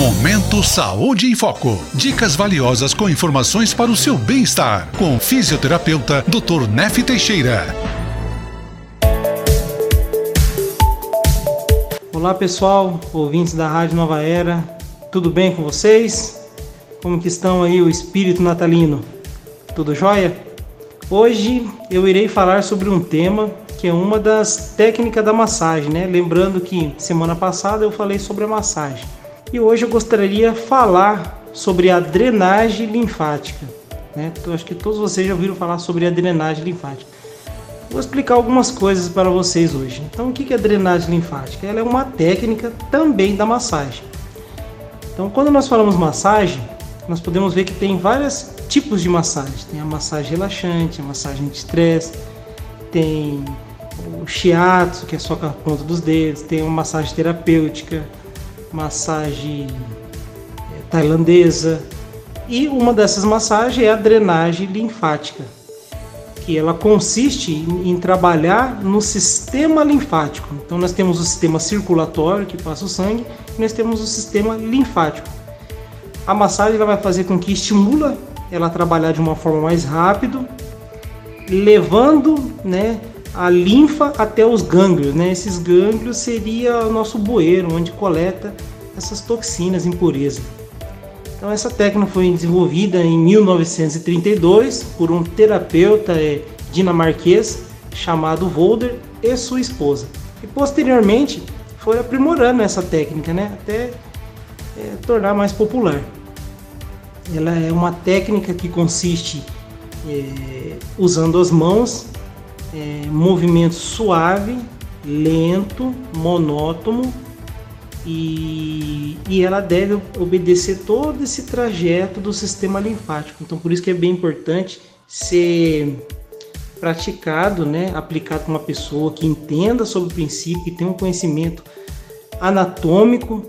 Momento Saúde em Foco. Dicas valiosas com informações para o seu bem-estar. Com o fisioterapeuta Dr. Nef Teixeira. Olá pessoal, ouvintes da Rádio Nova Era. Tudo bem com vocês? Como que estão aí o espírito natalino? Tudo jóia? Hoje eu irei falar sobre um tema que é uma das técnicas da massagem, né? Lembrando que semana passada eu falei sobre a massagem. E hoje eu gostaria de falar sobre a drenagem linfática. Né? Eu acho que todos vocês já ouviram falar sobre a drenagem linfática. Vou explicar algumas coisas para vocês hoje. Então, o que é a drenagem linfática? Ela é uma técnica também da massagem. Então, quando nós falamos massagem, nós podemos ver que tem vários tipos de massagem. Tem a massagem relaxante, a massagem de estresse, tem o shiatsu, que é só com a ponta dos dedos, tem uma massagem terapêutica, massagem é, tailandesa. E uma dessas massagens é a drenagem linfática, que ela consiste em, trabalhar no sistema linfático. Então nós temos o sistema circulatório que passa o sangue, e nós temos o sistema linfático. A massagem ela vai fazer com que estimula ela trabalhar de uma forma mais rápido, levando, né, a linfa até os gânglios, né? Esses gânglios seria o nosso bueiro, onde coleta essas toxinas, impurezas. Então essa técnica foi desenvolvida em 1932 por um terapeuta é, dinamarquês chamado Volder e sua esposa. E posteriormente foi aprimorando essa técnica, né? Até é, tornar mais popular. Ela é uma técnica que consiste é, usando as mãos é, movimento suave, lento, monótono e, e ela deve obedecer todo esse trajeto do sistema linfático. Então, por isso que é bem importante ser praticado, né, aplicado por uma pessoa que entenda sobre o princípio, que tenha um conhecimento anatômico,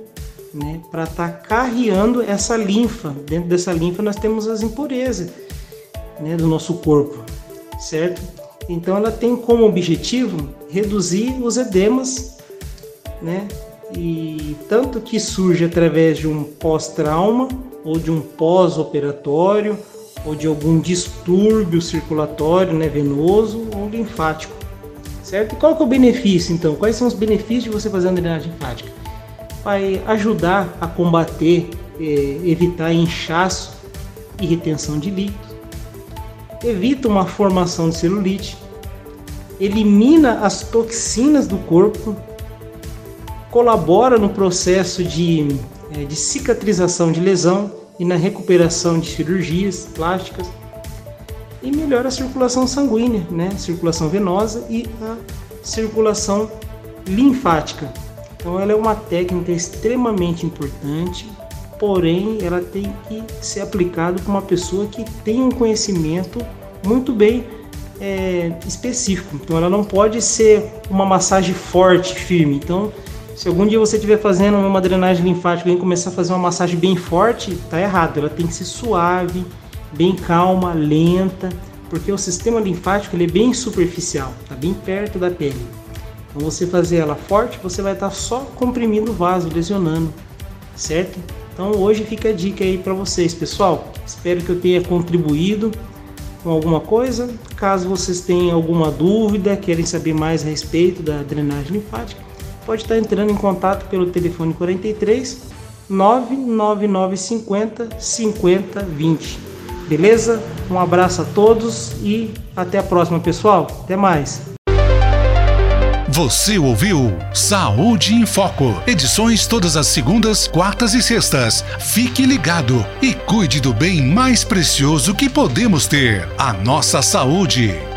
né, para estar tá carreando essa linfa. Dentro dessa linfa nós temos as impurezas, né, do nosso corpo, certo? Então ela tem como objetivo reduzir os edemas, né? E tanto que surge através de um pós-trauma ou de um pós-operatório ou de algum distúrbio circulatório, né, venoso ou linfático. Certo? E qual que é o benefício então? Quais são os benefícios de você fazer a drenagem linfática? Vai ajudar a combater, eh, evitar inchaço e retenção de líquidos evita uma formação de celulite, elimina as toxinas do corpo, colabora no processo de, é, de cicatrização de lesão e na recuperação de cirurgias plásticas e melhora a circulação sanguínea, né? circulação venosa e a circulação linfática. Então ela é uma técnica extremamente importante porém ela tem que ser aplicada por uma pessoa que tem um conhecimento muito bem é, específico. Então ela não pode ser uma massagem forte, firme. Então, se algum dia você estiver fazendo uma drenagem linfática e começar a fazer uma massagem bem forte, tá errado. Ela tem que ser suave, bem calma, lenta, porque o sistema linfático ele é bem superficial, tá bem perto da pele. Então você fazer ela forte, você vai estar só comprimindo o vaso, lesionando, certo? Então hoje fica a dica aí para vocês, pessoal. Espero que eu tenha contribuído com alguma coisa. Caso vocês tenham alguma dúvida, querem saber mais a respeito da drenagem linfática, pode estar entrando em contato pelo telefone 43 99950 5020. Beleza? Um abraço a todos e até a próxima, pessoal. Até mais. Você ouviu Saúde em Foco. Edições todas as segundas, quartas e sextas. Fique ligado e cuide do bem mais precioso que podemos ter: a nossa saúde.